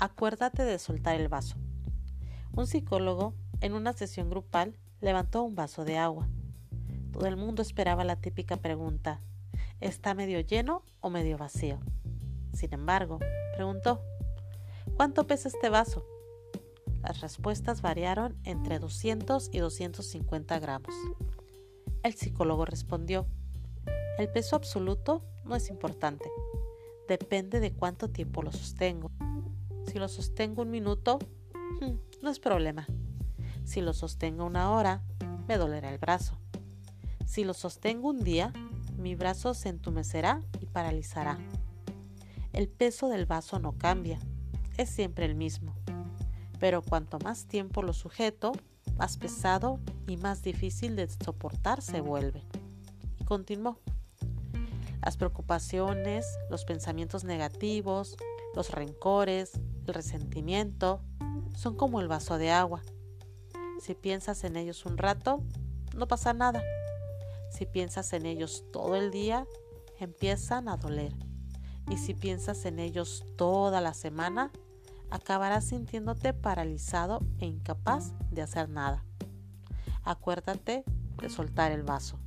Acuérdate de soltar el vaso. Un psicólogo, en una sesión grupal, levantó un vaso de agua. Todo el mundo esperaba la típica pregunta, ¿está medio lleno o medio vacío? Sin embargo, preguntó, ¿cuánto pesa este vaso? Las respuestas variaron entre 200 y 250 gramos. El psicólogo respondió, el peso absoluto no es importante, depende de cuánto tiempo lo sostengo. Si lo sostengo un minuto, hmm, no es problema. Si lo sostengo una hora, me dolerá el brazo. Si lo sostengo un día, mi brazo se entumecerá y paralizará. El peso del vaso no cambia, es siempre el mismo. Pero cuanto más tiempo lo sujeto, más pesado y más difícil de soportar se vuelve. Y continuó. Las preocupaciones, los pensamientos negativos, los rencores, el resentimiento, son como el vaso de agua. Si piensas en ellos un rato, no pasa nada. Si piensas en ellos todo el día, empiezan a doler. Y si piensas en ellos toda la semana, acabarás sintiéndote paralizado e incapaz de hacer nada. Acuérdate de soltar el vaso.